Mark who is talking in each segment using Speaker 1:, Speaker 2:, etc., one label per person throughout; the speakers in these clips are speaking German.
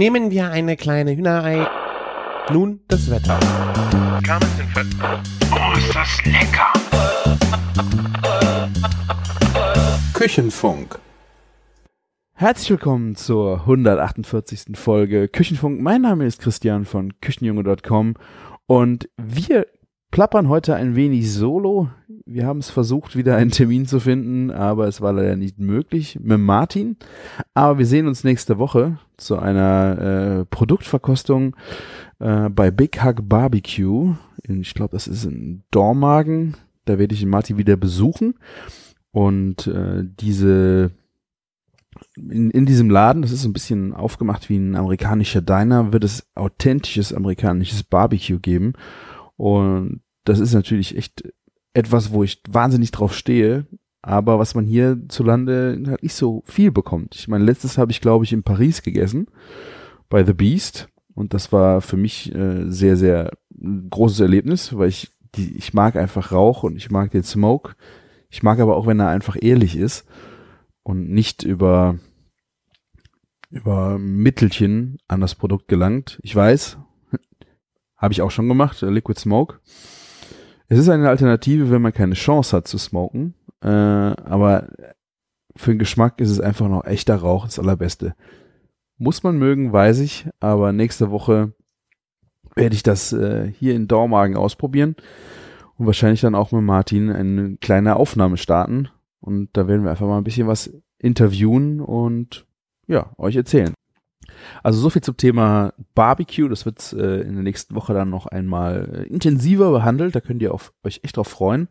Speaker 1: Nehmen wir eine kleine Hühnerei. Nun das Wetter.
Speaker 2: Oh, ist das lecker!
Speaker 3: Küchenfunk.
Speaker 4: Herzlich willkommen zur 148. Folge Küchenfunk. Mein Name ist Christian von Küchenjunge.com und wir plappern heute ein wenig solo. Wir haben es versucht, wieder einen Termin zu finden, aber es war leider nicht möglich mit Martin. Aber wir sehen uns nächste Woche zu einer äh, Produktverkostung äh, bei Big Hug Barbecue. In, ich glaube, das ist in Dormagen. Da werde ich Martin wieder besuchen. Und äh, diese in, in diesem Laden, das ist so ein bisschen aufgemacht wie ein amerikanischer Diner, wird es authentisches amerikanisches Barbecue geben. Und das ist natürlich echt etwas, wo ich wahnsinnig drauf stehe, aber was man hierzulande halt nicht so viel bekommt. Ich meine, letztes habe ich, glaube ich, in Paris gegessen, bei The Beast. Und das war für mich äh, sehr, sehr großes Erlebnis, weil ich, die, ich mag einfach Rauch und ich mag den Smoke. Ich mag aber auch, wenn er einfach ehrlich ist und nicht über, über Mittelchen an das Produkt gelangt. Ich weiß, habe ich auch schon gemacht, äh, Liquid Smoke. Es ist eine Alternative, wenn man keine Chance hat zu smoken. Äh, aber für den Geschmack ist es einfach noch echter Rauch, das allerbeste. Muss man mögen, weiß ich, aber nächste Woche werde ich das äh, hier in Dormagen ausprobieren und wahrscheinlich dann auch mit Martin eine kleine Aufnahme starten. Und da werden wir einfach mal ein bisschen was interviewen und ja, euch erzählen. Also so viel zum Thema Barbecue. Das wird äh, in der nächsten Woche dann noch einmal äh, intensiver behandelt. Da könnt ihr auf, euch echt drauf freuen.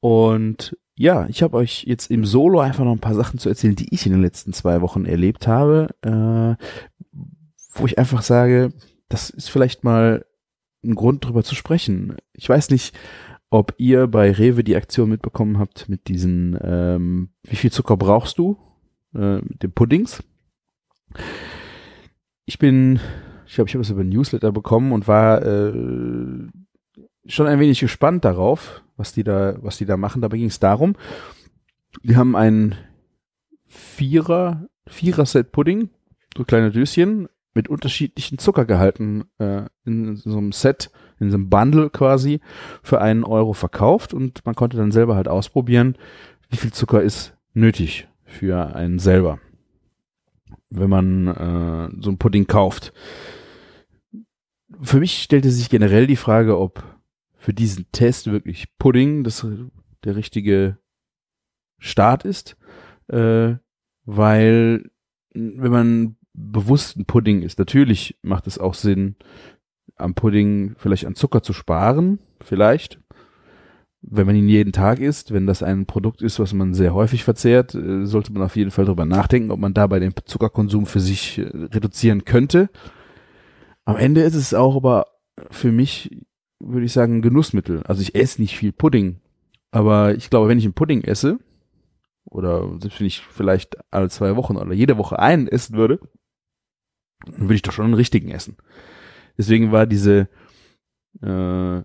Speaker 4: Und ja, ich habe euch jetzt im Solo einfach noch ein paar Sachen zu erzählen, die ich in den letzten zwei Wochen erlebt habe, äh, wo ich einfach sage, das ist vielleicht mal ein Grund drüber zu sprechen. Ich weiß nicht, ob ihr bei Rewe die Aktion mitbekommen habt mit diesen, ähm, wie viel Zucker brauchst du? Äh, mit den Puddings ich bin, ich glaube, ich habe es über Newsletter bekommen und war äh, schon ein wenig gespannt darauf, was die da, was die da machen. Dabei ging es darum, die haben ein Vierer, Vierer-Set Pudding, so kleine Döschen mit unterschiedlichen Zuckergehalten äh, in so einem Set, in so einem Bundle quasi für einen Euro verkauft und man konnte dann selber halt ausprobieren, wie viel Zucker ist nötig für einen selber wenn man äh, so ein Pudding kauft. Für mich stellte sich generell die Frage, ob für diesen Test wirklich Pudding das der richtige Start ist, äh, weil wenn man bewusst ein Pudding ist, natürlich macht es auch Sinn, am Pudding vielleicht an Zucker zu sparen, vielleicht, wenn man ihn jeden Tag isst, wenn das ein Produkt ist, was man sehr häufig verzehrt, äh, sollte man auf jeden Fall darüber nachdenken, ob man dabei den Zuckerkonsum für sich äh, reduzieren könnte. Am Ende ist es auch aber für mich, würde ich sagen, ein Genussmittel. Also ich esse nicht viel Pudding, aber ich glaube, wenn ich einen Pudding esse, oder selbst wenn ich vielleicht alle zwei Wochen oder jede Woche einen essen würde, dann würde ich doch schon einen richtigen essen. Deswegen war diese äh,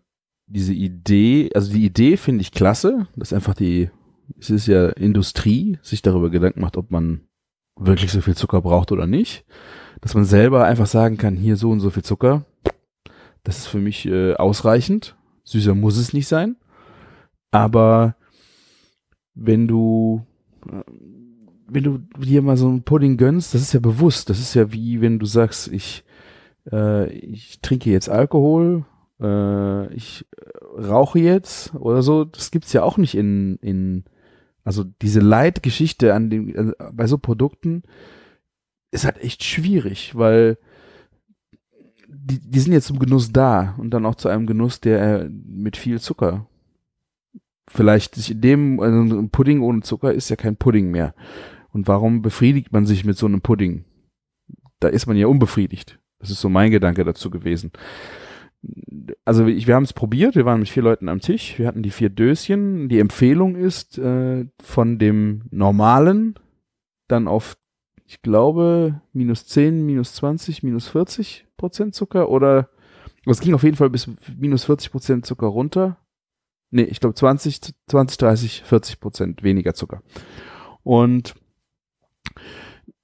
Speaker 4: diese Idee, also die Idee finde ich klasse, dass einfach die, es ist ja Industrie, sich darüber Gedanken macht, ob man wirklich so viel Zucker braucht oder nicht. Dass man selber einfach sagen kann, hier so und so viel Zucker, das ist für mich äh, ausreichend. Süßer muss es nicht sein. Aber wenn du, äh, wenn du dir mal so einen Pudding gönnst, das ist ja bewusst. Das ist ja wie wenn du sagst, ich, äh, ich trinke jetzt Alkohol, äh, ich rauche jetzt oder so, das gibt's ja auch nicht in, in also diese Leitgeschichte an den, also bei so Produkten ist halt echt schwierig, weil die, die sind jetzt zum Genuss da und dann auch zu einem Genuss, der mit viel Zucker vielleicht sich in dem, also ein Pudding ohne Zucker ist ja kein Pudding mehr. Und warum befriedigt man sich mit so einem Pudding? Da ist man ja unbefriedigt. Das ist so mein Gedanke dazu gewesen also ich, wir haben es probiert, wir waren mit vier Leuten am Tisch, wir hatten die vier Döschen. Die Empfehlung ist äh, von dem normalen dann auf, ich glaube, minus 10, minus 20, minus 40 Prozent Zucker oder es ging auf jeden Fall bis minus 40 Prozent Zucker runter. Nee, ich glaube 20, 20, 30, 40 Prozent weniger Zucker. Und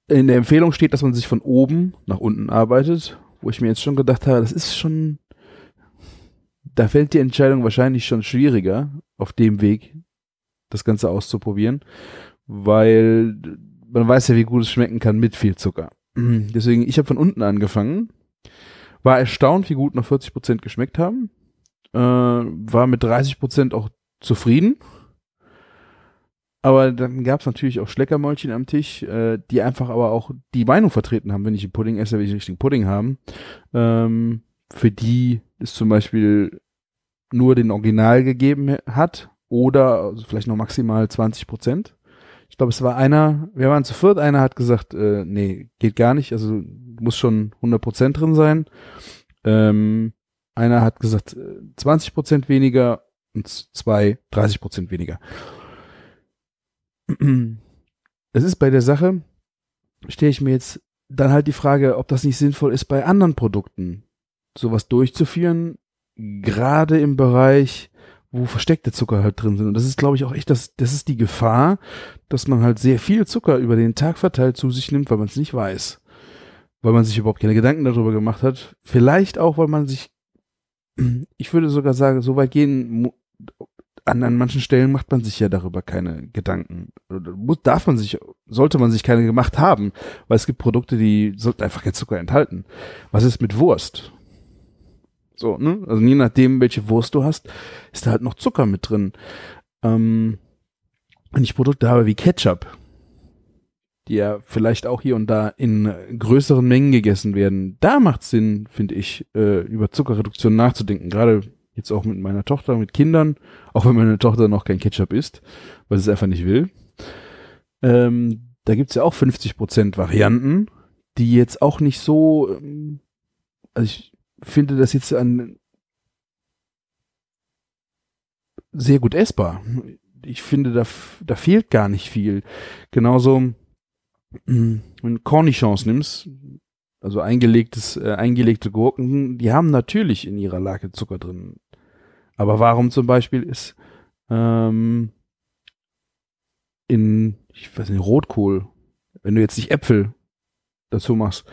Speaker 4: in der Empfehlung steht, dass man sich von oben nach unten arbeitet, wo ich mir jetzt schon gedacht habe, das ist schon, da fällt die Entscheidung wahrscheinlich schon schwieriger, auf dem Weg das Ganze auszuprobieren, weil man weiß ja, wie gut es schmecken kann mit viel Zucker. Deswegen, ich habe von unten angefangen, war erstaunt, wie gut noch 40 Prozent geschmeckt haben, äh, war mit 30 Prozent auch zufrieden. Aber dann gab es natürlich auch Schleckermäulchen am Tisch, äh, die einfach aber auch die Meinung vertreten haben, wenn ich einen Pudding esse, will ich einen richtigen Pudding haben. Ähm, für die ist zum Beispiel nur den Original gegeben hat oder also vielleicht noch maximal 20 Prozent. Ich glaube, es war einer, wir waren zu viert, einer hat gesagt, äh, nee, geht gar nicht, also muss schon 100 Prozent drin sein. Ähm, einer hat gesagt, 20 äh, Prozent weniger und zwei 30 Prozent weniger. Es ist bei der Sache, stelle ich mir jetzt dann halt die Frage, ob das nicht sinnvoll ist, bei anderen Produkten sowas durchzuführen, gerade im Bereich wo versteckte Zucker halt drin sind. Und das ist, glaube ich, auch echt, das, das ist die Gefahr, dass man halt sehr viel Zucker über den Tag verteilt zu sich nimmt, weil man es nicht weiß. Weil man sich überhaupt keine Gedanken darüber gemacht hat. Vielleicht auch, weil man sich, ich würde sogar sagen, so weit gehen, an, an manchen Stellen macht man sich ja darüber keine Gedanken. Darf man sich, sollte man sich keine gemacht haben, weil es gibt Produkte, die sollten einfach kein Zucker enthalten. Was ist mit Wurst? So, ne? Also je nachdem, welche Wurst du hast, ist da halt noch Zucker mit drin. Ähm, wenn ich Produkte habe wie Ketchup, die ja vielleicht auch hier und da in größeren Mengen gegessen werden, da macht Sinn, finde ich, äh, über Zuckerreduktion nachzudenken. Gerade jetzt auch mit meiner Tochter, mit Kindern, auch wenn meine Tochter noch kein Ketchup isst, weil sie es einfach nicht will. Ähm, da gibt's ja auch 50% Varianten, die jetzt auch nicht so, ähm, also ich finde das jetzt an sehr gut essbar. Ich finde, da, da fehlt gar nicht viel. Genauso, hm, wenn du Cornichons nimmst, also eingelegtes, äh, eingelegte Gurken, die haben natürlich in ihrer Lage Zucker drin. Aber warum zum Beispiel ist ähm, in, ich weiß nicht, Rotkohl, wenn du jetzt nicht Äpfel dazu machst,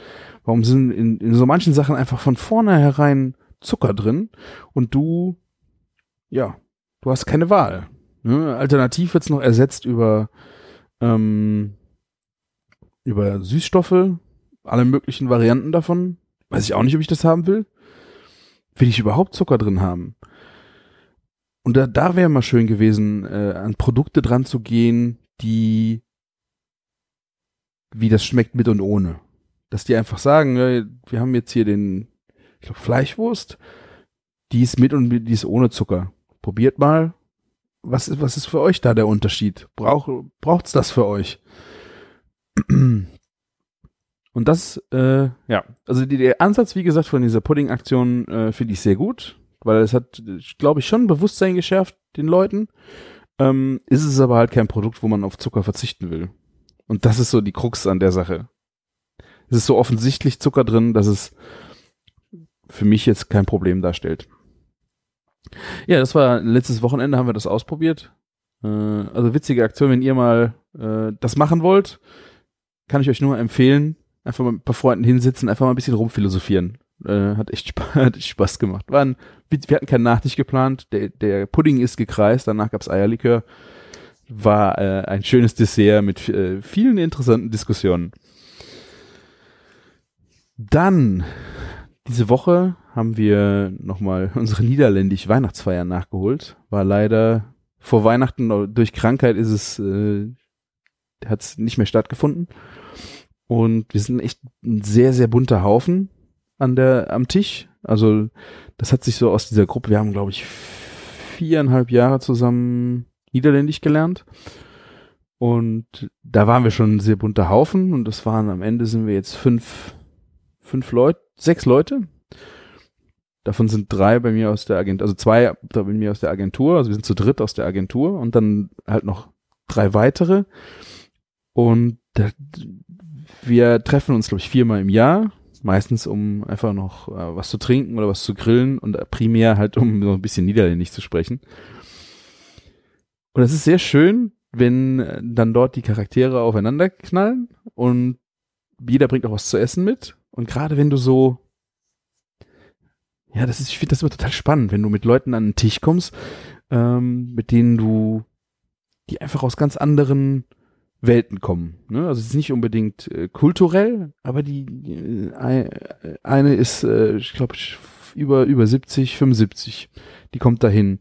Speaker 4: Warum sind in, in so manchen Sachen einfach von vornherein Zucker drin und du, ja, du hast keine Wahl. Ne? Alternativ wird's noch ersetzt über, ähm, über Süßstoffe, alle möglichen Varianten davon. Weiß ich auch nicht, ob ich das haben will. Will ich überhaupt Zucker drin haben? Und da, da wäre mal schön gewesen, äh, an Produkte dran zu gehen, die wie das schmeckt mit und ohne dass die einfach sagen, wir haben jetzt hier den, ich glaube, Fleischwurst, die ist mit und die ist ohne Zucker. Probiert mal. Was ist, was ist für euch da der Unterschied? Brauch, braucht's das für euch? Und das, äh, ja, also die, der Ansatz, wie gesagt, von dieser Pudding-Aktion äh, finde ich sehr gut, weil es hat, glaube ich, schon Bewusstsein geschärft den Leuten. Ähm, ist es aber halt kein Produkt, wo man auf Zucker verzichten will. Und das ist so die Krux an der Sache es ist so offensichtlich Zucker drin, dass es für mich jetzt kein Problem darstellt. Ja, das war letztes Wochenende haben wir das ausprobiert. Äh, also witzige Aktion, wenn ihr mal äh, das machen wollt, kann ich euch nur empfehlen, einfach mal mit ein paar Freunden hinsitzen, einfach mal ein bisschen rumphilosophieren. Äh, hat echt Spaß, hat echt Spaß gemacht. Wir hatten keinen Nachtisch geplant, der, der Pudding ist gekreist, danach gab's Eierlikör. War äh, ein schönes Dessert mit äh, vielen interessanten Diskussionen. Dann, diese Woche haben wir nochmal unsere niederländische Weihnachtsfeier nachgeholt. War leider vor Weihnachten durch Krankheit ist es, äh, hat es nicht mehr stattgefunden. Und wir sind echt ein sehr, sehr bunter Haufen an der, am Tisch. Also, das hat sich so aus dieser Gruppe, wir haben, glaube ich, viereinhalb Jahre zusammen Niederländisch gelernt. Und da waren wir schon ein sehr bunter Haufen und das waren am Ende sind wir jetzt fünf fünf Leute, sechs Leute. Davon sind drei bei mir aus der Agentur, also zwei bei mir aus der Agentur, also wir sind zu dritt aus der Agentur und dann halt noch drei weitere. Und wir treffen uns, glaube ich, viermal im Jahr, meistens um einfach noch äh, was zu trinken oder was zu grillen und primär halt um so ein bisschen Niederländisch zu sprechen. Und es ist sehr schön, wenn dann dort die Charaktere aufeinander knallen und jeder bringt auch was zu essen mit. Und gerade wenn du so, ja, das ist, ich finde das immer total spannend, wenn du mit Leuten an den Tisch kommst, ähm, mit denen du, die einfach aus ganz anderen Welten kommen. Ne? Also es ist nicht unbedingt äh, kulturell, aber die äh, eine ist, äh, ich glaube, über über 70, 75. Die kommt dahin.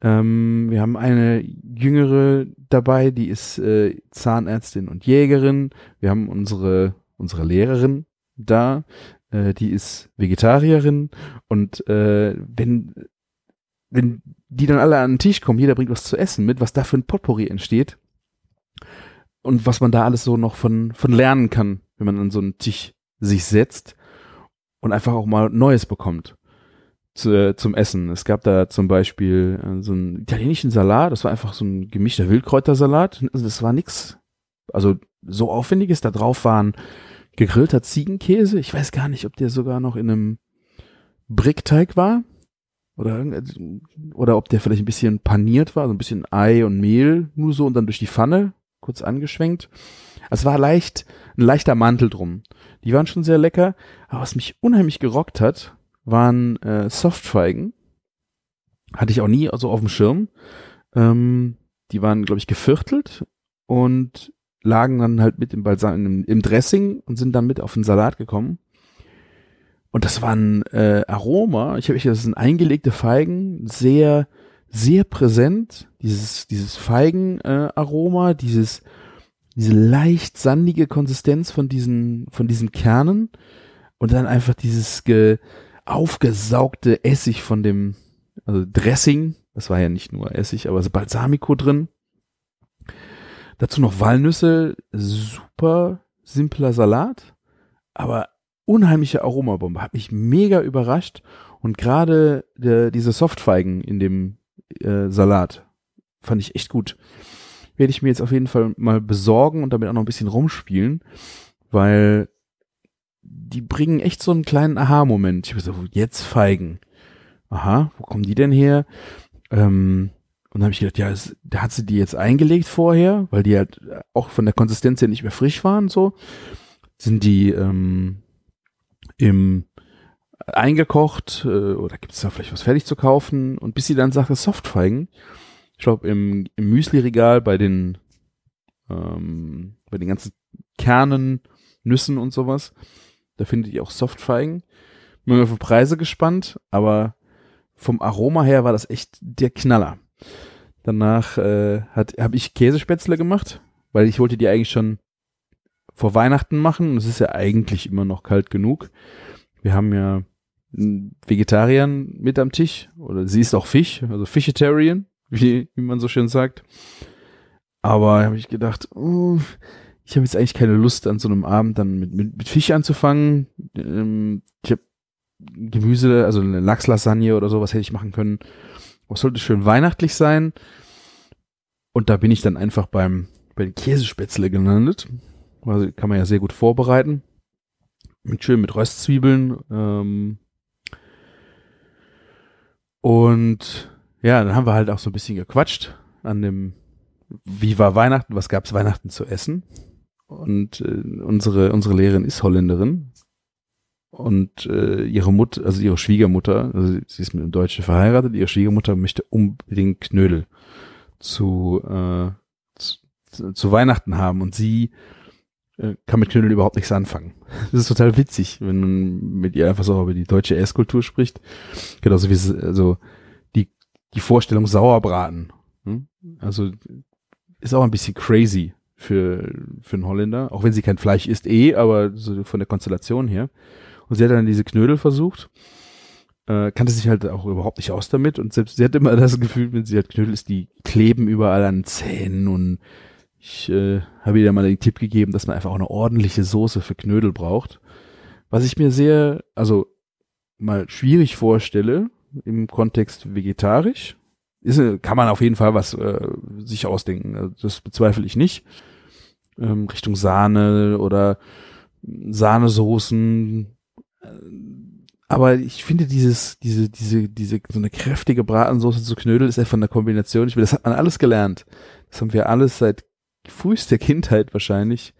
Speaker 4: Ähm, wir haben eine jüngere dabei, die ist äh, Zahnärztin und Jägerin. Wir haben unsere unsere Lehrerin da, äh, die ist Vegetarierin und äh, wenn wenn die dann alle an den Tisch kommen, jeder bringt was zu essen mit, was da für ein Potpourri entsteht und was man da alles so noch von von lernen kann, wenn man an so einen Tisch sich setzt und einfach auch mal Neues bekommt zu, zum Essen. Es gab da zum Beispiel äh, so einen italienischen Salat, das war einfach so ein gemischter Wildkräutersalat. Also das war nix, also so aufwendiges. Da drauf waren gegrillter Ziegenkäse. Ich weiß gar nicht, ob der sogar noch in einem Brickteig war. Oder, oder ob der vielleicht ein bisschen paniert war, so ein bisschen Ei und Mehl nur so und dann durch die Pfanne kurz angeschwenkt. Also es war leicht, ein leichter Mantel drum. Die waren schon sehr lecker, aber was mich unheimlich gerockt hat, waren äh, Softfeigen. Hatte ich auch nie also auf dem Schirm. Ähm, die waren, glaube ich, geviertelt und lagen dann halt mit im Balsam, im, im Dressing und sind dann mit auf den Salat gekommen. Und das waren äh, Aroma. Ich habe das sind eingelegte Feigen, sehr, sehr präsent. Dieses, dieses Feigenaroma, äh, dieses, diese leicht sandige Konsistenz von diesen, von diesen Kernen und dann einfach dieses ge, aufgesaugte Essig von dem also Dressing. Das war ja nicht nur Essig, aber Balsamico drin. Dazu noch Walnüsse, super simpler Salat, aber unheimliche Aromabombe. Hat mich mega überrascht und gerade diese Softfeigen in dem äh, Salat fand ich echt gut. Werde ich mir jetzt auf jeden Fall mal besorgen und damit auch noch ein bisschen rumspielen, weil die bringen echt so einen kleinen Aha-Moment. Ich bin so, jetzt Feigen. Aha, wo kommen die denn her? Ähm, und dann habe ich gedacht, ja, es, da hat sie die jetzt eingelegt vorher, weil die halt auch von der Konsistenz her nicht mehr frisch waren, so. Sind die ähm, im eingekocht äh, oder gibt es da vielleicht was fertig zu kaufen? Und bis sie dann sagte Softfeigen, ich glaube im, im Müsli-Regal bei den ähm, bei den ganzen Kernen, Nüssen und sowas, da findet ihr auch Softfeigen. Bin auf Preise gespannt, aber vom Aroma her war das echt der Knaller. Danach äh, habe ich Käsespätzle gemacht, weil ich wollte die eigentlich schon vor Weihnachten machen. Es ist ja eigentlich immer noch kalt genug. Wir haben ja Vegetariern mit am Tisch oder sie ist auch Fisch, also Fischetarian, wie, wie man so schön sagt. Aber habe ich gedacht, oh, ich habe jetzt eigentlich keine Lust an so einem Abend dann mit, mit, mit Fisch anzufangen. Ähm, ich habe Gemüse, also eine Lachslasagne oder sowas hätte ich machen können. Was sollte schön weihnachtlich sein. Und da bin ich dann einfach beim bei den Käsespätzle gelandet. Also kann man ja sehr gut vorbereiten. Mit schön mit Röstzwiebeln. Ähm, und ja, dann haben wir halt auch so ein bisschen gequatscht an dem, wie war Weihnachten, was gab's Weihnachten zu essen? Und äh, unsere, unsere Lehrerin ist Holländerin. Und äh, ihre Mutter, also ihre Schwiegermutter, also sie ist mit einem Deutschen verheiratet, ihre Schwiegermutter möchte unbedingt Knödel zu, äh, zu, zu Weihnachten haben. Und sie äh, kann mit Knödel überhaupt nichts anfangen. Das ist total witzig, wenn man mit ihr einfach so über die deutsche Esskultur spricht. Genauso wie es, also die, die Vorstellung Sauerbraten. Hm? Also ist auch ein bisschen crazy für, für einen Holländer, auch wenn sie kein Fleisch isst eh, aber so von der Konstellation her. Und sie hat dann diese Knödel versucht, äh, kannte sich halt auch überhaupt nicht aus damit und selbst sie hat immer das Gefühl, wenn sie halt Knödel isst, die kleben überall an Zähnen und ich äh, habe ihr mal den Tipp gegeben, dass man einfach auch eine ordentliche Soße für Knödel braucht. Was ich mir sehr, also mal schwierig vorstelle im Kontext vegetarisch. Ist, kann man auf jeden Fall was äh, sich ausdenken. Also das bezweifle ich nicht ähm, Richtung Sahne oder Sahnesoßen. Aber ich finde dieses, diese, diese, diese, so eine kräftige Bratensoße zu Knödel ist einfach eine Kombination. Ich will, das hat man alles gelernt. Das haben wir alles seit frühester Kindheit wahrscheinlich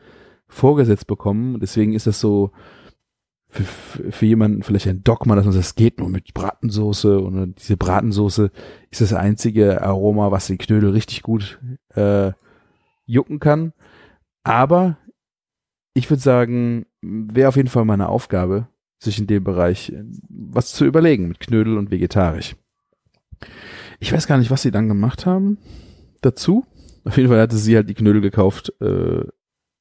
Speaker 4: vorgesetzt bekommen. Deswegen ist das so für, für, jemanden vielleicht ein Dogma, dass man sagt, das geht nur mit Bratensoße und diese Bratensoße ist das einzige Aroma, was den Knödel richtig gut äh, jucken kann. Aber ich würde sagen, wäre auf jeden Fall meine Aufgabe, sich in dem Bereich äh, was zu überlegen mit Knödel und vegetarisch. Ich weiß gar nicht, was sie dann gemacht haben dazu. Auf jeden Fall hatte sie halt die Knödel gekauft äh,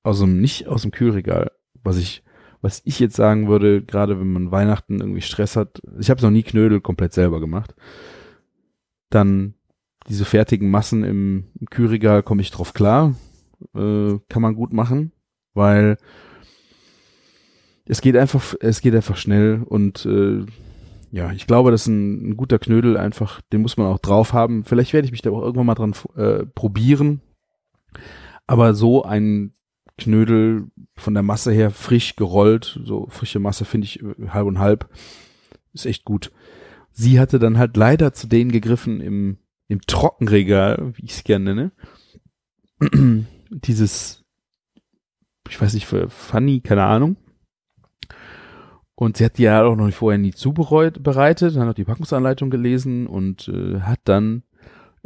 Speaker 4: aus dem nicht aus dem Kühlregal, was ich was ich jetzt sagen würde, gerade wenn man Weihnachten irgendwie Stress hat. Ich habe noch nie Knödel komplett selber gemacht. Dann diese fertigen Massen im, im Kühlregal komme ich drauf klar. Äh, kann man gut machen, weil es geht einfach, es geht einfach schnell und äh, ja, ich glaube, das ist ein, ein, guter Knödel einfach, den muss man auch drauf haben. Vielleicht werde ich mich da auch irgendwann mal dran äh, probieren. Aber so ein Knödel von der Masse her frisch gerollt, so frische Masse finde ich äh, halb und halb, ist echt gut. Sie hatte dann halt leider zu denen gegriffen im, im Trockenregal, wie ich es gerne nenne. Dieses, ich weiß nicht, für Funny, keine Ahnung. Und sie hat die ja auch noch vorher nie zubereitet, hat noch die Packungsanleitung gelesen und äh, hat dann,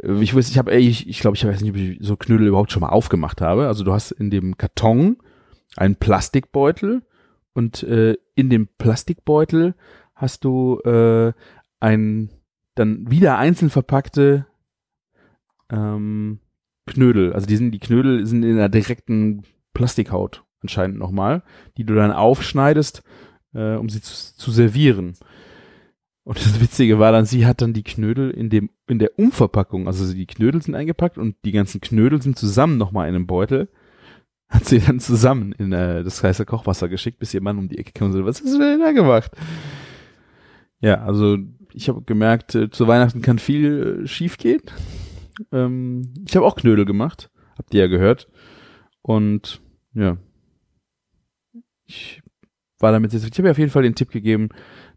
Speaker 4: äh, ich weiß, ich habe, ich, ich glaube, ich weiß nicht, ob ich so Knödel überhaupt schon mal aufgemacht habe. Also du hast in dem Karton einen Plastikbeutel und äh, in dem Plastikbeutel hast du äh, ein dann wieder einzeln verpackte ähm, Knödel. Also die sind, die Knödel sind in einer direkten Plastikhaut anscheinend nochmal, die du dann aufschneidest äh, um sie zu, zu servieren. Und das Witzige war dann, sie hat dann die Knödel in dem, in der Umverpackung, also die Knödel sind eingepackt und die ganzen Knödel sind zusammen nochmal in einem Beutel, hat sie dann zusammen in äh, das heiße Kochwasser geschickt, bis ihr Mann um die Ecke kam und so, was hast du denn da gemacht? Ja, also ich habe gemerkt, äh, zu Weihnachten kann viel äh, schief gehen. Ähm, ich habe auch Knödel gemacht, habt ihr ja gehört. Und ja, ich war damit jetzt, ich habe ja auf jeden Fall den Tipp gegeben,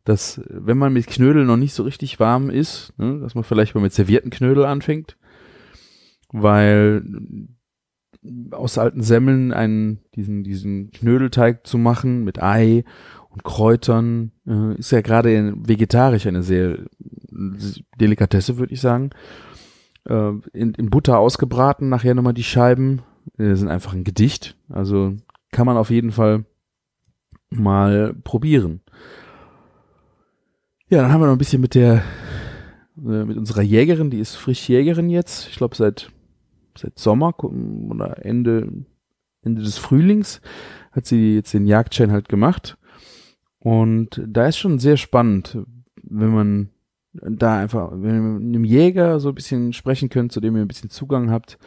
Speaker 4: dass wenn man mit Knödel noch nicht so richtig warm ist, ne, dass man vielleicht mal mit servierten Knödel anfängt, weil aus alten Semmeln einen, diesen, diesen Knödelteig zu machen mit Ei und Kräutern, äh, ist ja gerade vegetarisch eine sehr Delikatesse, würde ich sagen. Äh, in, in Butter ausgebraten, nachher nochmal die Scheiben, äh, sind einfach ein Gedicht. Also kann man auf jeden Fall mal probieren. Ja, dann haben wir noch ein bisschen mit der, äh, mit unserer Jägerin, die ist frisch Jägerin jetzt, ich glaube seit, seit Sommer oder Ende, Ende des Frühlings hat sie jetzt den Jagdschein halt gemacht. Und da ist schon sehr spannend, wenn man da einfach, wenn ihr mit einem Jäger so ein bisschen sprechen könnt, zu dem ihr ein bisschen Zugang habt,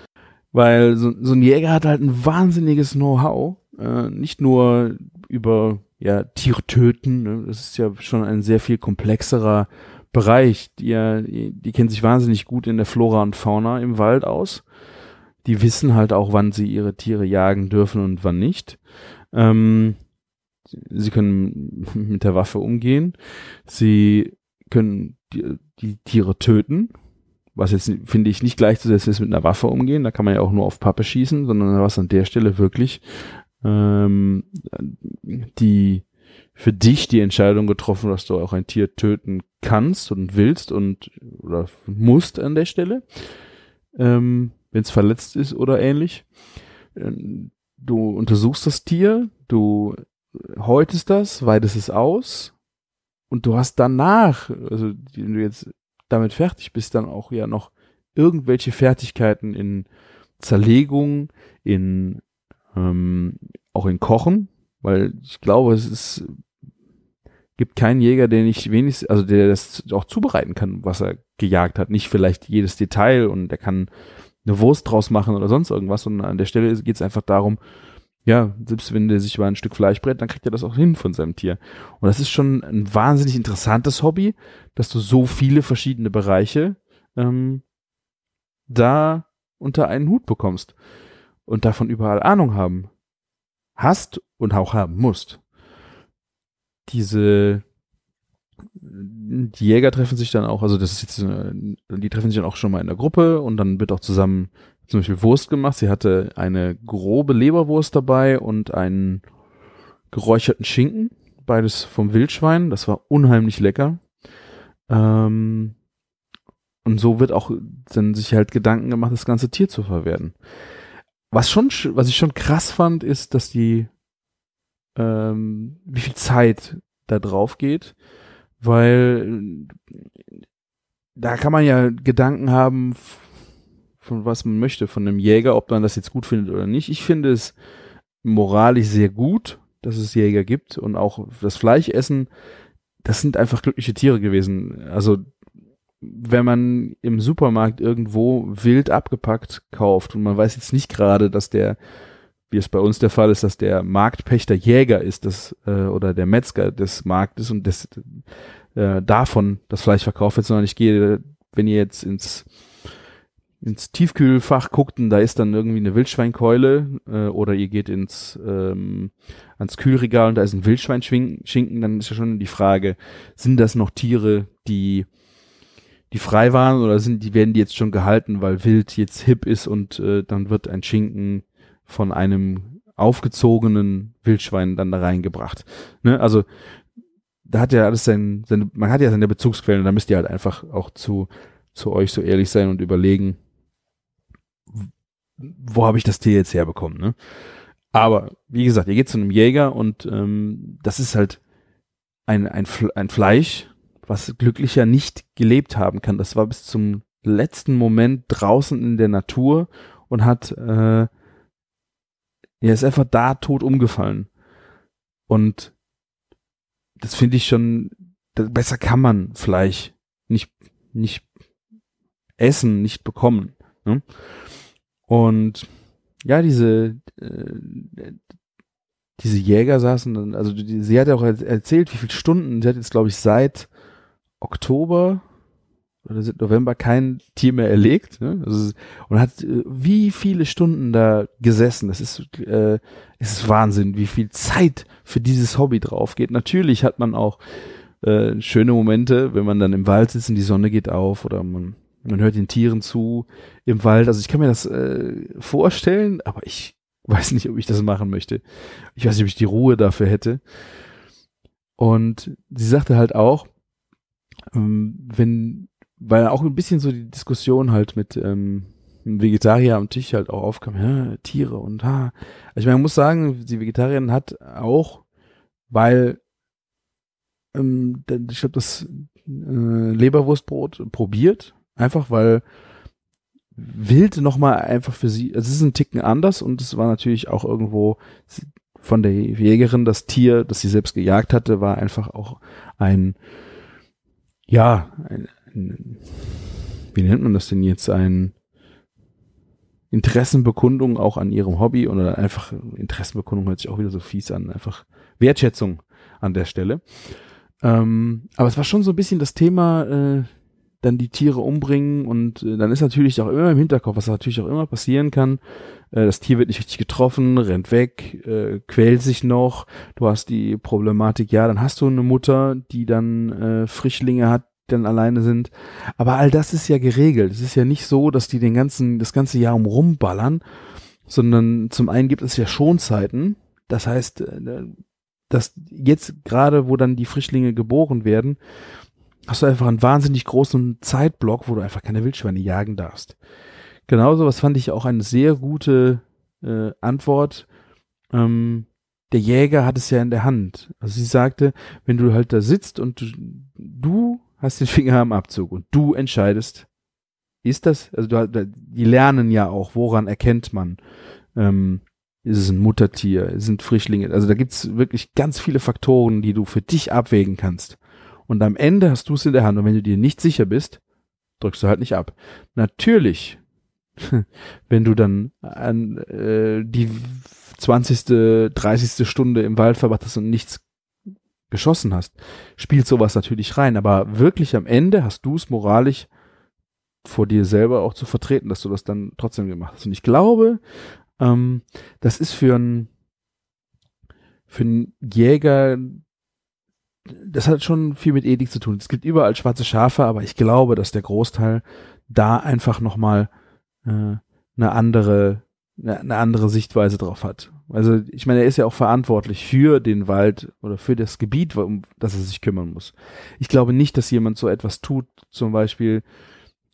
Speaker 4: weil so, so ein Jäger hat halt ein wahnsinniges Know-how äh, nicht nur über ja, Tiere töten, ne? das ist ja schon ein sehr viel komplexerer Bereich. Die, die kennen sich wahnsinnig gut in der Flora und Fauna im Wald aus. Die wissen halt auch, wann sie ihre Tiere jagen dürfen und wann nicht. Ähm, sie können mit der Waffe umgehen. Sie können die, die Tiere töten, was jetzt finde ich nicht gleichzusetzen ist mit einer Waffe umgehen. Da kann man ja auch nur auf Pappe schießen, sondern was an der Stelle wirklich ähm, die für dich die Entscheidung getroffen, dass du auch ein Tier töten kannst und willst und oder musst an der Stelle, ähm, wenn es verletzt ist oder ähnlich. Ähm, du untersuchst das Tier, du häutest das, weidest es aus und du hast danach, also wenn du jetzt damit fertig bist, dann auch ja noch irgendwelche Fertigkeiten in Zerlegung, in ähm, auch in Kochen, weil ich glaube, es ist, gibt keinen Jäger, der nicht wenigstens, also der das auch zubereiten kann, was er gejagt hat. Nicht vielleicht jedes Detail und der kann eine Wurst draus machen oder sonst irgendwas, sondern an der Stelle geht es einfach darum, ja, selbst wenn der sich über ein Stück Fleisch brät, dann kriegt er das auch hin von seinem Tier. Und das ist schon ein wahnsinnig interessantes Hobby, dass du so viele verschiedene Bereiche ähm, da unter einen Hut bekommst und davon überall Ahnung haben hast und auch haben musst. Diese die Jäger treffen sich dann auch, also das ist jetzt, die treffen sich dann auch schon mal in der Gruppe und dann wird auch zusammen zum Beispiel Wurst gemacht. Sie hatte eine grobe Leberwurst dabei und einen geräucherten Schinken, beides vom Wildschwein. Das war unheimlich lecker. Ähm, und so wird auch dann sich halt Gedanken gemacht, das ganze Tier zu verwerten. Was schon, was ich schon krass fand, ist, dass die, ähm, wie viel Zeit da drauf geht, weil da kann man ja Gedanken haben, von was man möchte, von einem Jäger, ob man das jetzt gut findet oder nicht. Ich finde es moralisch sehr gut, dass es Jäger gibt und auch das Fleischessen, das sind einfach glückliche Tiere gewesen. Also wenn man im Supermarkt irgendwo wild abgepackt kauft und man weiß jetzt nicht gerade, dass der, wie es bei uns der Fall ist, dass der Marktpächter Jäger ist, das, äh, oder der Metzger des Marktes und des, äh, davon das Fleisch verkauft wird, sondern ich gehe, wenn ihr jetzt ins ins Tiefkühlfach guckt und da ist dann irgendwie eine Wildschweinkeule äh, oder ihr geht ins ähm, ans Kühlregal und da ist ein Wildschweinschinken, dann ist ja schon die Frage, sind das noch Tiere, die die frei waren oder sind die werden die jetzt schon gehalten, weil Wild jetzt hip ist und äh, dann wird ein Schinken von einem aufgezogenen Wildschwein dann da reingebracht. Ne? Also da hat ja alles sein, seine, man hat ja seine Bezugsquellen, da müsst ihr halt einfach auch zu, zu euch so ehrlich sein und überlegen, wo habe ich das Tier jetzt herbekommen, ne? Aber, wie gesagt, ihr geht zu einem Jäger und ähm, das ist halt ein, ein, ein Fleisch, was glücklicher nicht gelebt haben kann. Das war bis zum letzten Moment draußen in der Natur und hat, äh, er ist einfach da tot umgefallen. Und das finde ich schon, besser kann man Fleisch nicht, nicht essen, nicht bekommen. Ne? Und ja, diese, äh, diese Jäger saßen also die, sie hat auch erzählt, wie viele Stunden, sie hat jetzt, glaube ich, seit Oktober oder seit November kein Tier mehr erlegt. Ne? Also, und hat äh, wie viele Stunden da gesessen. Das ist, äh, es ist Wahnsinn, wie viel Zeit für dieses Hobby drauf geht. Natürlich hat man auch äh, schöne Momente, wenn man dann im Wald sitzt und die Sonne geht auf oder man, man hört den Tieren zu im Wald. Also ich kann mir das äh, vorstellen, aber ich weiß nicht, ob ich das machen möchte. Ich weiß nicht, ob ich die Ruhe dafür hätte. Und sie sagte halt auch, ähm, wenn, weil auch ein bisschen so die Diskussion halt mit ähm, Vegetarier am Tisch halt auch aufkam, ja, Tiere und ha. Also ich meine, man muss sagen, die Vegetarierin hat auch, weil ähm, ich glaube, das äh, Leberwurstbrot probiert, einfach weil wild nochmal einfach für sie, also es ist ein Ticken anders und es war natürlich auch irgendwo von der Jägerin das Tier, das sie selbst gejagt hatte, war einfach auch ein ja, ein, ein, wie nennt man das denn jetzt, ein Interessenbekundung auch an ihrem Hobby oder einfach Interessenbekundung hört sich auch wieder so fies an, einfach Wertschätzung an der Stelle. Ähm, aber es war schon so ein bisschen das Thema, äh, dann die Tiere umbringen und äh, dann ist natürlich auch immer im Hinterkopf, was natürlich auch immer passieren kann. Äh, das Tier wird nicht richtig getroffen, rennt weg, äh, quält sich noch. Du hast die Problematik, ja, dann hast du eine Mutter, die dann äh, Frischlinge hat, dann alleine sind. Aber all das ist ja geregelt. Es ist ja nicht so, dass die den ganzen, das ganze Jahr um rumballern, sondern zum einen gibt es ja Schonzeiten. Das heißt, äh, dass jetzt gerade, wo dann die Frischlinge geboren werden, hast du einfach einen wahnsinnig großen Zeitblock, wo du einfach keine Wildschweine jagen darfst. Genauso, was fand ich auch eine sehr gute äh, Antwort. Ähm, der Jäger hat es ja in der Hand. Also sie sagte, wenn du halt da sitzt und du, du hast den Finger am Abzug und du entscheidest, ist das, also du, die lernen ja auch, woran erkennt man, ähm, ist es ein Muttertier, sind Frischlinge, also da gibt's wirklich ganz viele Faktoren, die du für dich abwägen kannst. Und am Ende hast du es in der Hand. Und wenn du dir nicht sicher bist, drückst du halt nicht ab. Natürlich, wenn du dann an äh, die 20., 30. Stunde im Wald verbracht und nichts geschossen hast, spielt sowas natürlich rein. Aber wirklich am Ende hast du es moralisch vor dir selber auch zu vertreten, dass du das dann trotzdem gemacht hast. Und ich glaube, ähm, das ist für einen für einen Jäger das hat schon viel mit Ethik zu tun. Es gibt überall schwarze Schafe, aber ich glaube, dass der Großteil da einfach nochmal äh, eine andere, eine, eine andere Sichtweise drauf hat. Also ich meine, er ist ja auch verantwortlich für den Wald oder für das Gebiet, um das er sich kümmern muss. Ich glaube nicht, dass jemand so etwas tut, zum Beispiel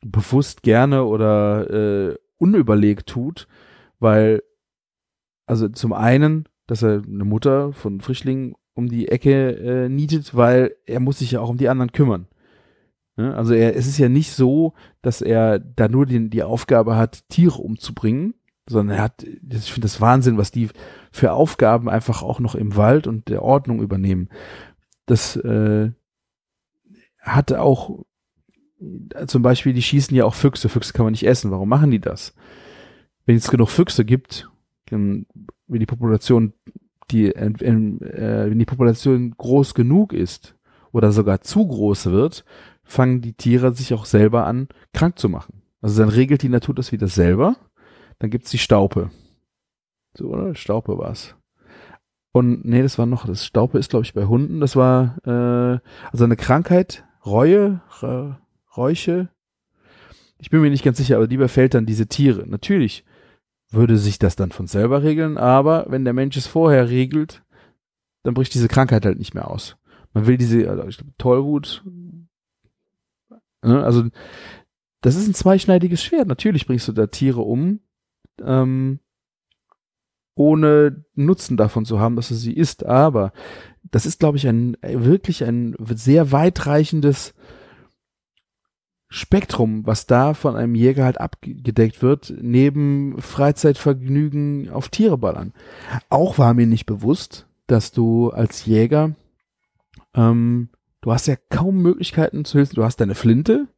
Speaker 4: bewusst gerne oder äh, unüberlegt tut, weil also zum einen, dass er eine Mutter von Frischlingen um die Ecke äh, nietet, weil er muss sich ja auch um die anderen kümmern. Ne? Also er, es ist ja nicht so, dass er da nur den, die Aufgabe hat, Tiere umzubringen, sondern er hat, ich finde das Wahnsinn, was die für Aufgaben einfach auch noch im Wald und der Ordnung übernehmen. Das äh, hat auch zum Beispiel, die schießen ja auch Füchse. Füchse kann man nicht essen. Warum machen die das? Wenn es genug Füchse gibt, wenn die Population, die, äh, wenn die Population groß genug ist oder sogar zu groß wird, fangen die Tiere sich auch selber an, krank zu machen. Also dann regelt die Natur das wieder selber dann gibt's die Staupe. So, oder? Staupe war's. Und nee, das war noch, das Staupe ist, glaube ich, bei Hunden. Das war äh, also eine Krankheit, Reue, Re, Räuche. Ich bin mir nicht ganz sicher, aber die befällt dann diese Tiere. Natürlich würde sich das dann von selber regeln, aber wenn der Mensch es vorher regelt, dann bricht diese Krankheit halt nicht mehr aus. Man will diese, also ich glaube, Tollwut, also das ist ein zweischneidiges Schwert. Natürlich bringst du da Tiere um, ähm, ohne Nutzen davon zu haben, dass er sie isst. Aber das ist, glaube ich, ein wirklich ein sehr weitreichendes Spektrum, was da von einem Jäger halt abgedeckt wird, neben Freizeitvergnügen auf Tiere ballern. Auch war mir nicht bewusst, dass du als Jäger, ähm, du hast ja kaum Möglichkeiten zu helfen. Du hast deine Flinte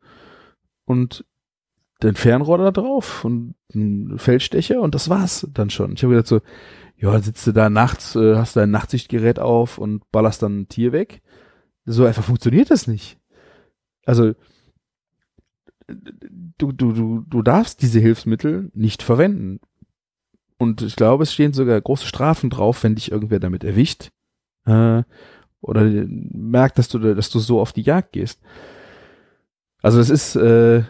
Speaker 4: und den Fernrohr da drauf und einen Feldstecher und das war's dann schon. Ich habe gedacht so, ja, sitzt du da nachts, äh, hast dein Nachtsichtgerät auf und ballerst dann ein Tier weg. So einfach funktioniert das nicht. Also du, du, du, du darfst diese Hilfsmittel nicht verwenden. Und ich glaube, es stehen sogar große Strafen drauf, wenn dich irgendwer damit erwischt. Äh, oder merkt, dass du, dass du so auf die Jagd gehst. Also das ist, äh,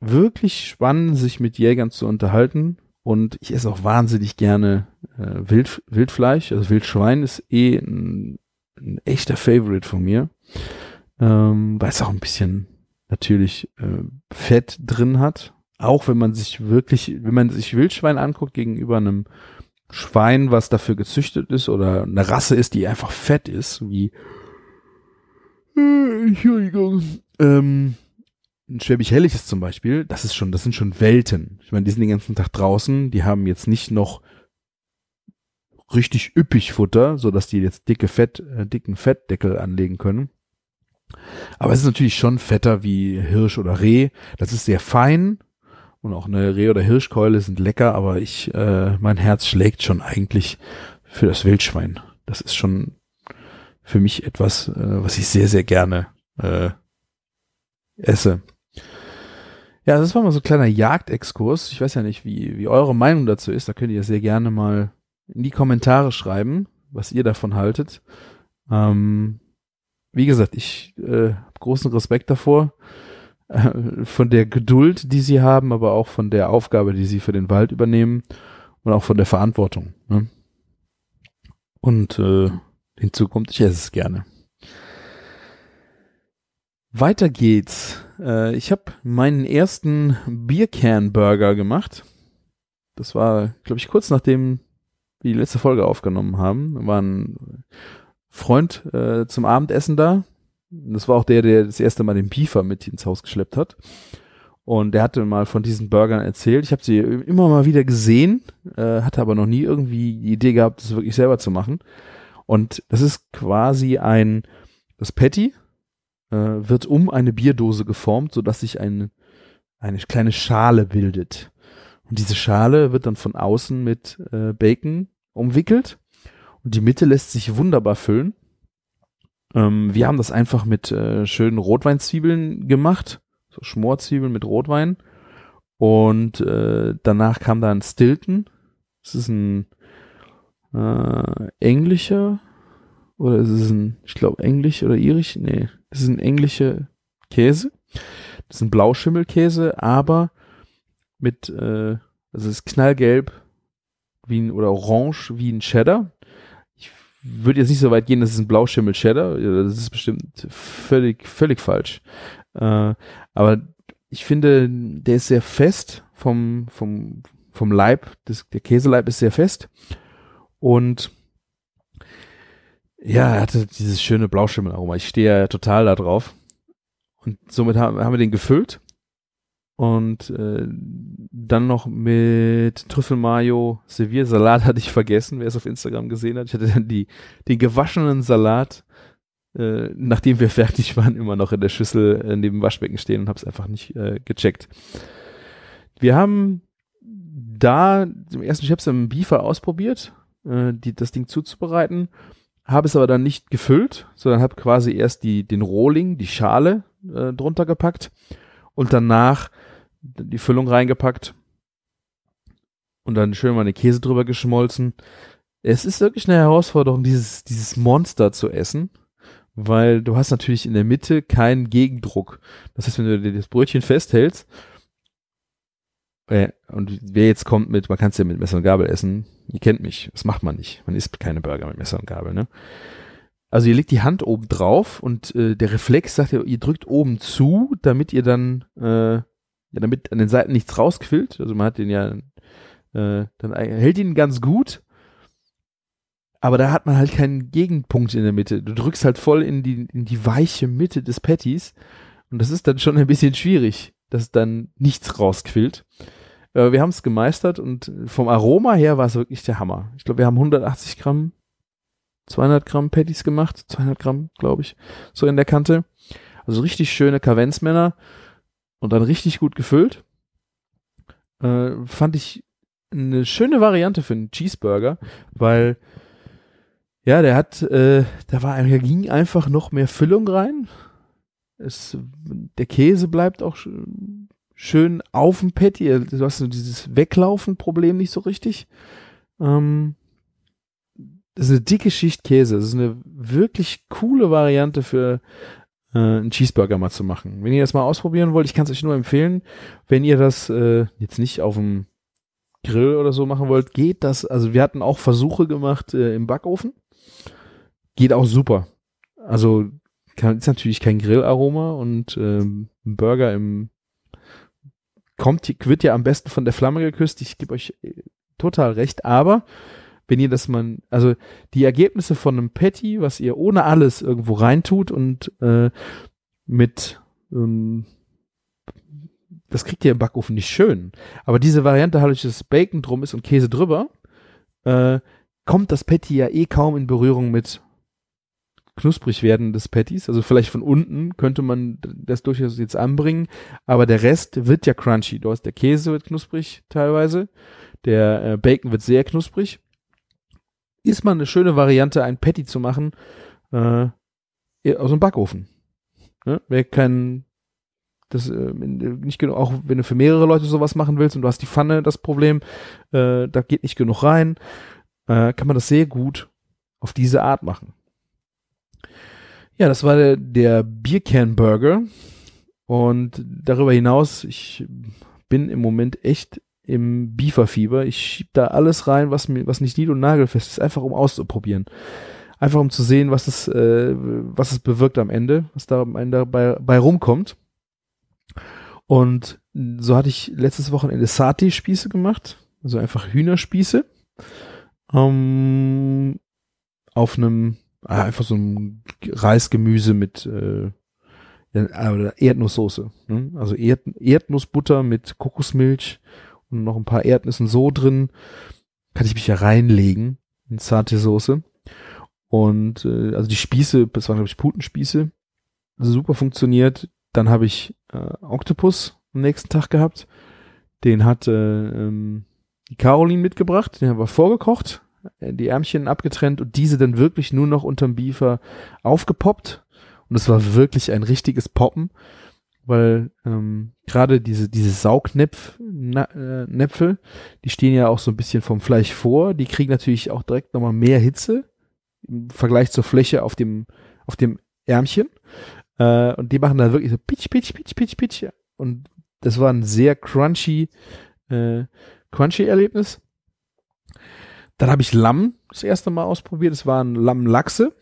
Speaker 4: wirklich spannend, sich mit Jägern zu unterhalten. Und ich esse auch wahnsinnig gerne äh, Wild, Wildfleisch. Also Wildschwein ist eh ein, ein echter Favorite von mir. Ähm, weil es auch ein bisschen natürlich äh, Fett drin hat. Auch wenn man sich wirklich, wenn man sich Wildschwein anguckt gegenüber einem Schwein, was dafür gezüchtet ist oder eine Rasse ist, die einfach fett ist, wie äh, Entschuldigung, ähm, ein Schwäbisch Helliges zum Beispiel, das ist schon, das sind schon Welten. Ich meine, die sind den ganzen Tag draußen, die haben jetzt nicht noch richtig üppig Futter, so dass die jetzt dicke Fett, äh, dicken Fettdeckel anlegen können. Aber es ist natürlich schon fetter wie Hirsch oder Reh. Das ist sehr fein und auch eine Reh- oder Hirschkeule sind lecker, aber ich, äh, mein Herz schlägt schon eigentlich für das Wildschwein. Das ist schon für mich etwas, äh, was ich sehr, sehr gerne äh, esse. Ja, das war mal so ein kleiner Jagdexkurs. Ich weiß ja nicht, wie, wie eure Meinung dazu ist. Da könnt ihr sehr gerne mal in die Kommentare schreiben, was ihr davon haltet. Ähm, wie gesagt, ich äh, habe großen Respekt davor, äh, von der Geduld, die sie haben, aber auch von der Aufgabe, die sie für den Wald übernehmen und auch von der Verantwortung. Ne? Und äh, hinzu kommt, ich esse es gerne. Weiter geht's. Äh, ich habe meinen ersten Biercan-Burger gemacht. Das war, glaube ich, kurz nachdem wir die letzte Folge aufgenommen haben. Da war ein Freund äh, zum Abendessen da. Das war auch der, der das erste Mal den Beefer mit ins Haus geschleppt hat. Und der hatte mal von diesen Burgern erzählt. Ich habe sie immer mal wieder gesehen, äh, hatte aber noch nie irgendwie die Idee gehabt, das wirklich selber zu machen. Und das ist quasi ein, das Patty, äh, wird um eine Bierdose geformt, so dass sich ein, eine kleine Schale bildet. Und diese Schale wird dann von außen mit äh, Bacon umwickelt und die Mitte lässt sich wunderbar füllen. Ähm, wir haben das einfach mit äh, schönen Rotweinzwiebeln gemacht, so Schmorzwiebeln mit Rotwein. Und äh, danach kam dann Stilton. Das ist ein äh, englischer oder ist es ein, ich glaube, englisch oder irisch? Nee, das ist ein englischer Käse. Das ist ein Blauschimmelkäse, aber mit, äh, also es ist knallgelb wie ein, oder orange wie ein Cheddar. Würde jetzt nicht so weit gehen, dass es ein Blauschimmel Cheddar, das ist bestimmt völlig, völlig falsch. Äh, aber ich finde, der ist sehr fest vom, vom, vom Leib, das, der Käseleib ist sehr fest und ja, er hatte dieses schöne Blauschimmelaroma. Ich stehe ja total da drauf. Und somit haben wir den gefüllt und äh, dann noch mit Trüffelmayo Serviersalat hatte ich vergessen, wer es auf Instagram gesehen hat. Ich hatte dann die, den gewaschenen Salat, äh, nachdem wir fertig waren, immer noch in der Schüssel äh, neben dem Waschbecken stehen und habe es einfach nicht äh, gecheckt. Wir haben da im ersten Chips im Beefer ausprobiert, äh, die, das Ding zuzubereiten, habe es aber dann nicht gefüllt, sondern habe quasi erst die, den Rohling, die Schale äh, drunter gepackt und danach die Füllung reingepackt und dann schön mal den Käse drüber geschmolzen. Es ist wirklich eine Herausforderung, dieses, dieses Monster zu essen, weil du hast natürlich in der Mitte keinen Gegendruck. Das heißt, wenn du dir das Brötchen festhältst, äh, und wer jetzt kommt mit, man kann es ja mit Messer und Gabel essen, ihr kennt mich, das macht man nicht. Man isst keine Burger mit Messer und Gabel, ne? Also ihr legt die Hand oben drauf und äh, der Reflex sagt ja, ihr drückt oben zu, damit ihr dann, äh, ja, damit an den Seiten nichts rausquillt. Also man hat den ja, äh, dann hält ihn ganz gut, aber da hat man halt keinen Gegenpunkt in der Mitte. Du drückst halt voll in die, in die weiche Mitte des Patties und das ist dann schon ein bisschen schwierig, dass dann nichts rausquillt. Äh, wir haben es gemeistert und vom Aroma her war es wirklich der Hammer. Ich glaube, wir haben 180 Gramm 200 Gramm Patties gemacht, 200 Gramm, glaube ich, so in der Kante. Also richtig schöne Kavenzmänner und dann richtig gut gefüllt. Äh, fand ich eine schöne Variante für einen Cheeseburger, weil ja, der hat, äh, da war, da ging einfach noch mehr Füllung rein. Es, der Käse bleibt auch schön auf dem Patty. Du hast so dieses Weglaufen-Problem nicht so richtig. Ähm, das ist eine dicke Schicht Käse. Das ist eine wirklich coole Variante für äh, einen Cheeseburger mal zu machen. Wenn ihr das mal ausprobieren wollt, ich kann es euch nur empfehlen, wenn ihr das äh, jetzt nicht auf dem Grill oder so machen wollt, geht das. Also wir hatten auch Versuche gemacht äh, im Backofen. Geht auch super. Also kann, ist natürlich kein Grillaroma und ähm, Burger im kommt, wird ja am besten von der Flamme geküsst. Ich gebe euch äh, total recht, aber wenn ihr das mal, also die Ergebnisse von einem Patty, was ihr ohne alles irgendwo reintut und äh, mit ähm, das kriegt ihr im Backofen nicht schön. Aber diese Variante, halt, dass Bacon drum ist und Käse drüber, äh, kommt das Patty ja eh kaum in Berührung mit knusprig werden des Patties. Also vielleicht von unten könnte man das durchaus jetzt anbringen, aber der Rest wird ja crunchy. Du hast der Käse wird knusprig teilweise, der äh, Bacon wird sehr knusprig ist mal eine schöne Variante, ein Patty zu machen äh, aus dem Backofen. Ne? Wer kein das äh, nicht genug, auch wenn du für mehrere Leute sowas machen willst und du hast die Pfanne, das Problem, äh, da geht nicht genug rein, äh, kann man das sehr gut auf diese Art machen. Ja, das war der, der Biercan Burger und darüber hinaus, ich bin im Moment echt im Bieferfieber. Ich schieb da alles rein, was mir, was nicht nied- und nagelfest ist, einfach um auszuprobieren. Einfach um zu sehen, was es, äh, was es bewirkt am Ende, was da am Ende bei, bei rumkommt. Und so hatte ich letztes Wochenende Sati-Spieße gemacht, also einfach Hühnerspieße. Ähm, auf einem, ah, einfach so ein Reisgemüse mit äh, Erdnusssoße. Ne? Also Erd Erdnussbutter mit Kokosmilch und noch ein paar Erdnüssen so drin. Kann ich mich ja reinlegen in zarte Soße. Und äh, also die Spieße, das waren glaube ich Putenspieße, super funktioniert. Dann habe ich äh, Octopus am nächsten Tag gehabt. Den hat äh, ähm, die Caroline mitgebracht, den haben wir vorgekocht, äh, die Ärmchen abgetrennt und diese dann wirklich nur noch unterm Biefer aufgepoppt. Und es war wirklich ein richtiges Poppen weil ähm, gerade diese diese Saugnäpfe, äh, die stehen ja auch so ein bisschen vom Fleisch vor. Die kriegen natürlich auch direkt nochmal mehr Hitze im Vergleich zur Fläche auf dem auf dem Ärmchen. Äh, und die machen da wirklich so pitch, pitch, pitch, pitch, pitch. Und das war ein sehr crunchy äh, Crunchy-Erlebnis. Dann habe ich Lamm das erste Mal ausprobiert. Es waren Lammlachse.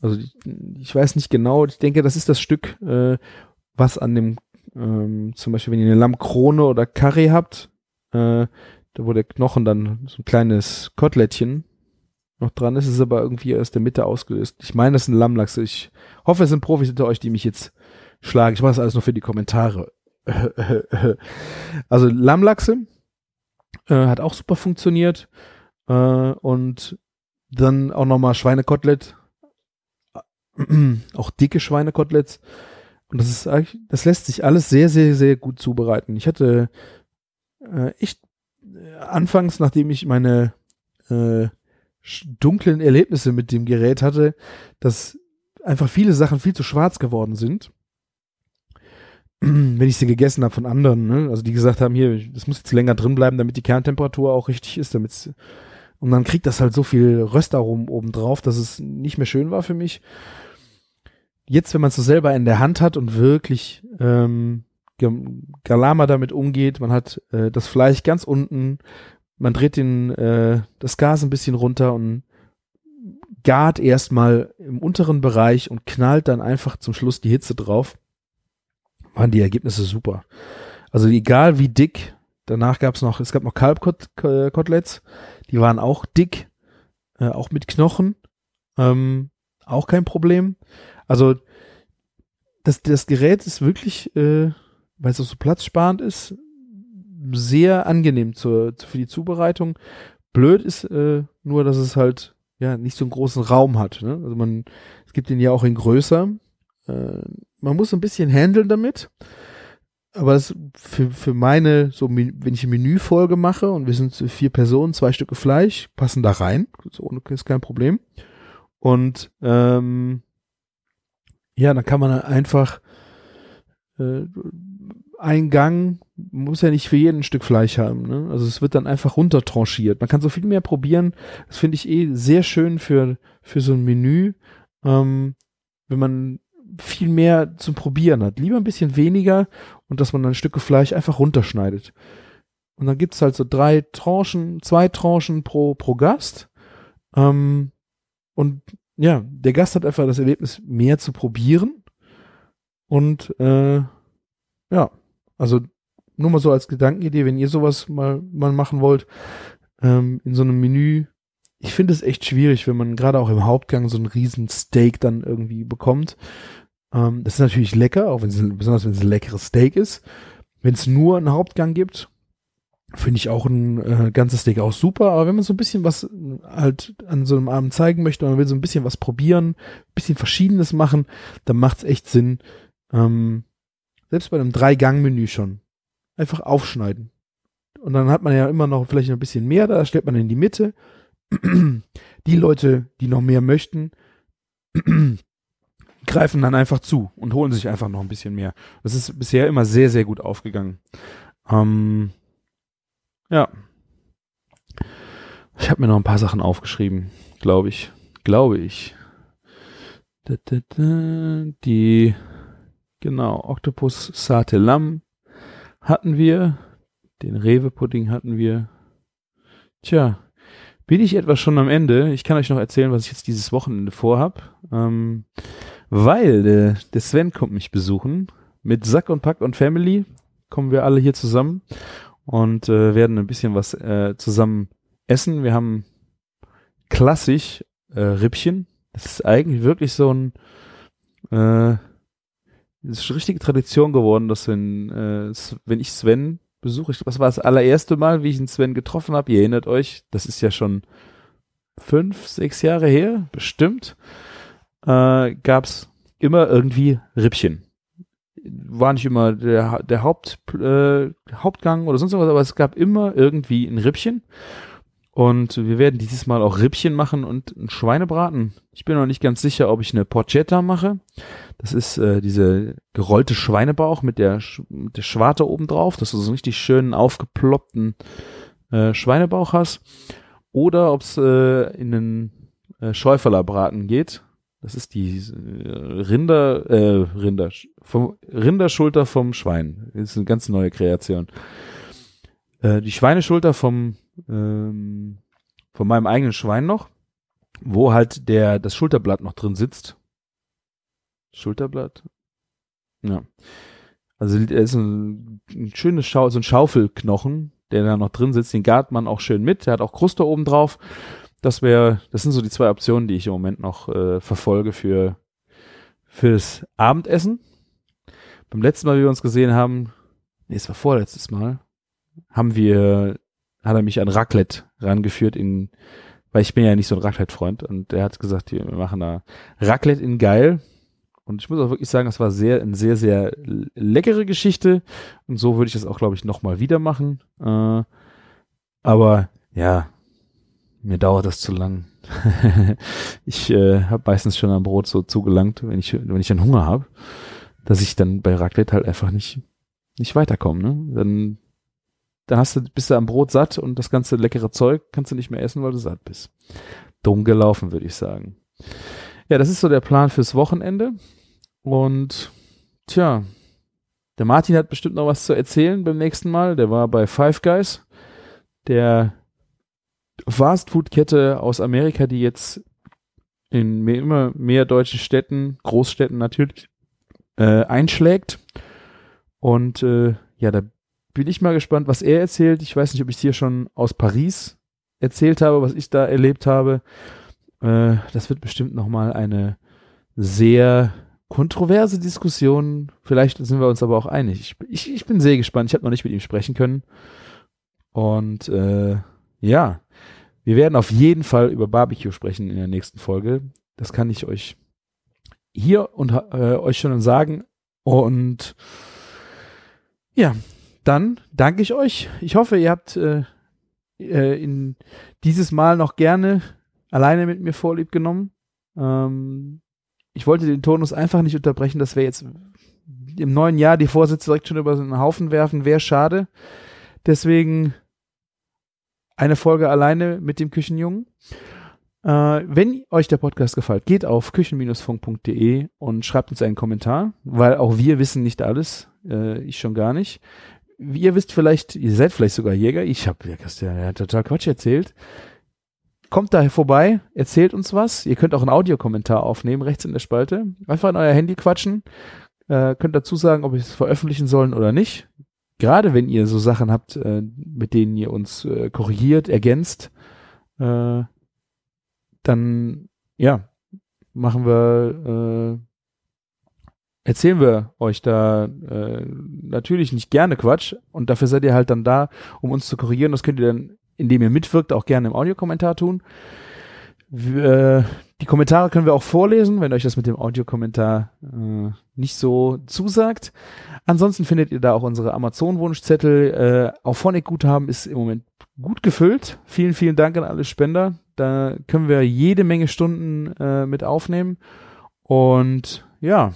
Speaker 4: Also ich, ich weiß nicht genau. Ich denke, das ist das Stück, äh, was an dem, ähm, zum Beispiel, wenn ihr eine Lammkrone oder Curry habt, äh, da wo der Knochen dann so ein kleines Kotelettchen noch dran ist, ist aber irgendwie aus der Mitte ausgelöst. Ich meine, das sind Lammlachse. Ich hoffe, es sind Profis hinter euch, die mich jetzt schlagen. Ich mache das alles nur für die Kommentare. also Lammlachse äh, hat auch super funktioniert. Äh, und dann auch nochmal Schweinekotelett. auch dicke Schweinekoteletts. Und das ist eigentlich, das lässt sich alles sehr, sehr, sehr gut zubereiten. Ich hatte äh, echt äh, anfangs, nachdem ich meine äh, dunklen Erlebnisse mit dem Gerät hatte, dass einfach viele Sachen viel zu schwarz geworden sind. Wenn ich sie gegessen habe von anderen, ne? also die gesagt haben, hier, das muss jetzt länger drin bleiben, damit die Kerntemperatur auch richtig ist, damit und dann kriegt das halt so viel Röstaromen oben drauf, dass es nicht mehr schön war für mich. Jetzt, wenn man es so selber in der Hand hat und wirklich ähm, Galama damit umgeht, man hat äh, das Fleisch ganz unten, man dreht den, äh, das Gas ein bisschen runter und gart erstmal im unteren Bereich und knallt dann einfach zum Schluss die Hitze drauf, waren die Ergebnisse super. Also egal wie dick, danach gab es noch, es gab noch Kalbkoteletts, die waren auch dick, äh, auch mit Knochen, ähm, auch kein Problem. Also das, das Gerät ist wirklich, äh, weil es auch so platzsparend ist, sehr angenehm zur, für die Zubereitung. Blöd ist äh, nur, dass es halt ja nicht so einen großen Raum hat. Ne? Also man, es gibt den ja auch in größer. Äh, man muss ein bisschen handeln damit. Aber das für, für meine, so wenn ich eine Menüfolge mache und wir sind vier Personen, zwei Stücke Fleisch, passen da rein. So ist kein Problem. Und ähm, ja, dann kann man einfach äh, ein Gang muss ja nicht für jeden Stück Fleisch haben. Ne? Also es wird dann einfach runtertranchiert. Man kann so viel mehr probieren. Das finde ich eh sehr schön für, für so ein Menü, ähm, wenn man viel mehr zum Probieren hat. Lieber ein bisschen weniger und dass man dann Stücke Fleisch einfach runterschneidet. Und dann gibt's halt so drei Tranchen, zwei Tranchen pro, pro Gast. Ähm, und ja, der Gast hat einfach das Erlebnis, mehr zu probieren. Und äh, ja, also nur mal so als Gedankenidee, wenn ihr sowas mal, mal machen wollt, ähm, in so einem Menü. Ich finde es echt schwierig, wenn man gerade auch im Hauptgang so einen riesen Steak dann irgendwie bekommt. Ähm, das ist natürlich lecker, auch wenn es, besonders wenn es ein leckeres Steak ist. Wenn es nur einen Hauptgang gibt, finde ich auch ein äh, ganzes Steak auch super. Aber wenn man so ein bisschen was halt an so einem Abend zeigen möchte, man will so ein bisschen was probieren, bisschen Verschiedenes machen, dann macht es echt Sinn, ähm, selbst bei einem Drei-Gang-Menü schon, einfach aufschneiden. Und dann hat man ja immer noch vielleicht ein bisschen mehr, da stellt man in die Mitte. Die Leute, die noch mehr möchten, greifen dann einfach zu und holen sich einfach noch ein bisschen mehr. Das ist bisher immer sehr, sehr gut aufgegangen. Ähm, ja. Ich habe mir noch ein paar Sachen aufgeschrieben, glaube ich. Glaube ich. Die, genau, Octopus Sate Lam hatten wir. Den Rewe-Pudding hatten wir. Tja, bin ich etwas schon am Ende. Ich kann euch noch erzählen, was ich jetzt dieses Wochenende vorhab. Ähm, weil der, der Sven kommt mich besuchen. Mit Sack und Pack und Family kommen wir alle hier zusammen und äh, werden ein bisschen was äh, zusammen essen. Wir haben klassisch äh, Rippchen. Das ist eigentlich wirklich so ein äh, das ist richtige Tradition geworden, dass wenn, äh, wenn ich Sven besuche, ich, das war das allererste Mal, wie ich einen Sven getroffen habe, ihr erinnert euch, das ist ja schon fünf, sechs Jahre her, bestimmt äh, gab es immer irgendwie Rippchen. War nicht immer der, der Haupt, äh, Hauptgang oder sonst was, aber es gab immer irgendwie ein Rippchen. Und wir werden dieses Mal auch Rippchen machen und ein Schweinebraten. Ich bin noch nicht ganz sicher, ob ich eine Porchetta mache. Das ist äh, diese gerollte Schweinebauch mit der, mit der Schwarte oben drauf, dass du so einen richtig schönen aufgeploppten äh, Schweinebauch hast. Oder ob es äh, in einen äh, Schäuferlerbraten geht. Das ist die äh, Rinder, äh, Rinder, vom, Rinderschulter vom Schwein. Das ist eine ganz neue Kreation. äh, die Schweineschulter vom, ähm, von meinem eigenen Schwein noch, wo halt der, das Schulterblatt noch drin sitzt. Schulterblatt? Ja. Also er ist ein, ein schönes Schau, so ein Schaufelknochen, der da noch drin sitzt. Den gart man auch schön mit. Der hat auch Kruste oben drauf. Das wäre, das sind so die zwei Optionen, die ich im Moment noch äh, verfolge für fürs Abendessen. Beim letzten Mal, wie wir uns gesehen haben, nee, es war vorletztes Mal, haben wir, hat er mich an Raclette rangeführt in, weil ich bin ja nicht so ein Raclette-Freund und er hat gesagt, wir machen da Raclette in geil. Und ich muss auch wirklich sagen, das war sehr, eine sehr, sehr leckere Geschichte. Und so würde ich das auch, glaube ich, nochmal wieder machen. Äh, aber ja, mir dauert das zu lang. ich äh, habe meistens schon am Brot so zugelangt, wenn ich, wenn ich dann Hunger habe, dass ich dann bei Raclette halt einfach nicht, nicht weiterkomme. Ne? Dann, dann hast du, bist du am Brot satt und das ganze leckere Zeug kannst du nicht mehr essen, weil du satt bist. Dumm gelaufen, würde ich sagen. Ja, das ist so der Plan fürs Wochenende. Und tja, der Martin hat bestimmt noch was zu erzählen beim nächsten Mal. Der war bei Five Guys, der Fastfood-Kette aus Amerika, die jetzt in mehr, immer mehr deutschen Städten, Großstädten natürlich, äh, einschlägt. Und äh, ja, da bin ich mal gespannt, was er erzählt. Ich weiß nicht, ob ich es hier schon aus Paris erzählt habe, was ich da erlebt habe. Äh, das wird bestimmt nochmal eine sehr kontroverse Diskussion. Vielleicht sind wir uns aber auch einig. Ich, ich, ich bin sehr gespannt. Ich habe noch nicht mit ihm sprechen können. Und äh, ja, wir werden auf jeden Fall über Barbecue sprechen in der nächsten Folge. Das kann ich euch hier und äh, euch schon sagen. Und ja, dann danke ich euch. Ich hoffe, ihr habt äh, äh, in dieses Mal noch gerne alleine mit mir vorlieb genommen. Ähm, ich wollte den Tonus einfach nicht unterbrechen, dass wir jetzt im neuen Jahr die Vorsätze direkt schon über so einen Haufen werfen, wäre schade. Deswegen eine Folge alleine mit dem Küchenjungen. Äh, wenn euch der Podcast gefällt, geht auf küchen-funk.de und schreibt uns einen Kommentar, weil auch wir wissen nicht alles, äh, ich schon gar nicht. Wie ihr wisst vielleicht, ihr seid vielleicht sogar Jäger, ich habe ja, ja total Quatsch erzählt kommt da vorbei, erzählt uns was. Ihr könnt auch einen Audiokommentar aufnehmen, rechts in der Spalte. Einfach in euer Handy quatschen. Äh, könnt dazu sagen, ob ich es veröffentlichen sollen oder nicht. Gerade wenn ihr so Sachen habt, äh, mit denen ihr uns äh, korrigiert, ergänzt, äh, dann ja, machen wir, äh, erzählen wir euch da äh, natürlich nicht gerne Quatsch und dafür seid ihr halt dann da, um uns zu korrigieren. Das könnt ihr dann indem ihr mitwirkt, auch gerne im Audiokommentar tun. Wir, die Kommentare können wir auch vorlesen, wenn euch das mit dem Audiokommentar äh, nicht so zusagt. Ansonsten findet ihr da auch unsere Amazon-Wunschzettel. Äh, auch Phonic-Guthaben ist im Moment gut gefüllt. Vielen, vielen Dank an alle Spender. Da können wir jede Menge Stunden äh, mit aufnehmen. Und ja,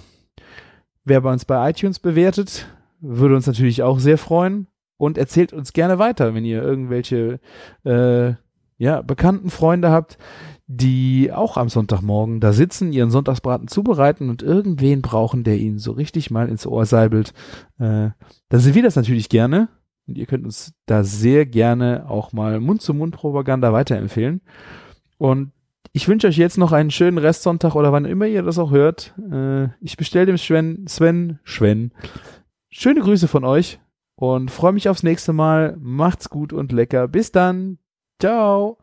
Speaker 4: wer bei uns bei iTunes bewertet, würde uns natürlich auch sehr freuen und erzählt uns gerne weiter, wenn ihr irgendwelche äh, ja, bekannten Freunde habt, die auch am Sonntagmorgen da sitzen, ihren Sonntagsbraten zubereiten und irgendwen brauchen, der ihnen so richtig mal ins Ohr seibelt. Äh, dann sind wir das natürlich gerne. Und ihr könnt uns da sehr gerne auch mal Mund-zu-Mund-Propaganda weiterempfehlen. Und ich wünsche euch jetzt noch einen schönen Restsonntag oder wann immer ihr das auch hört. Äh, ich bestelle dem Sven, Sven, Sven, schöne Grüße von euch und freue mich aufs nächste Mal. Macht's gut und lecker. Bis dann. Ciao.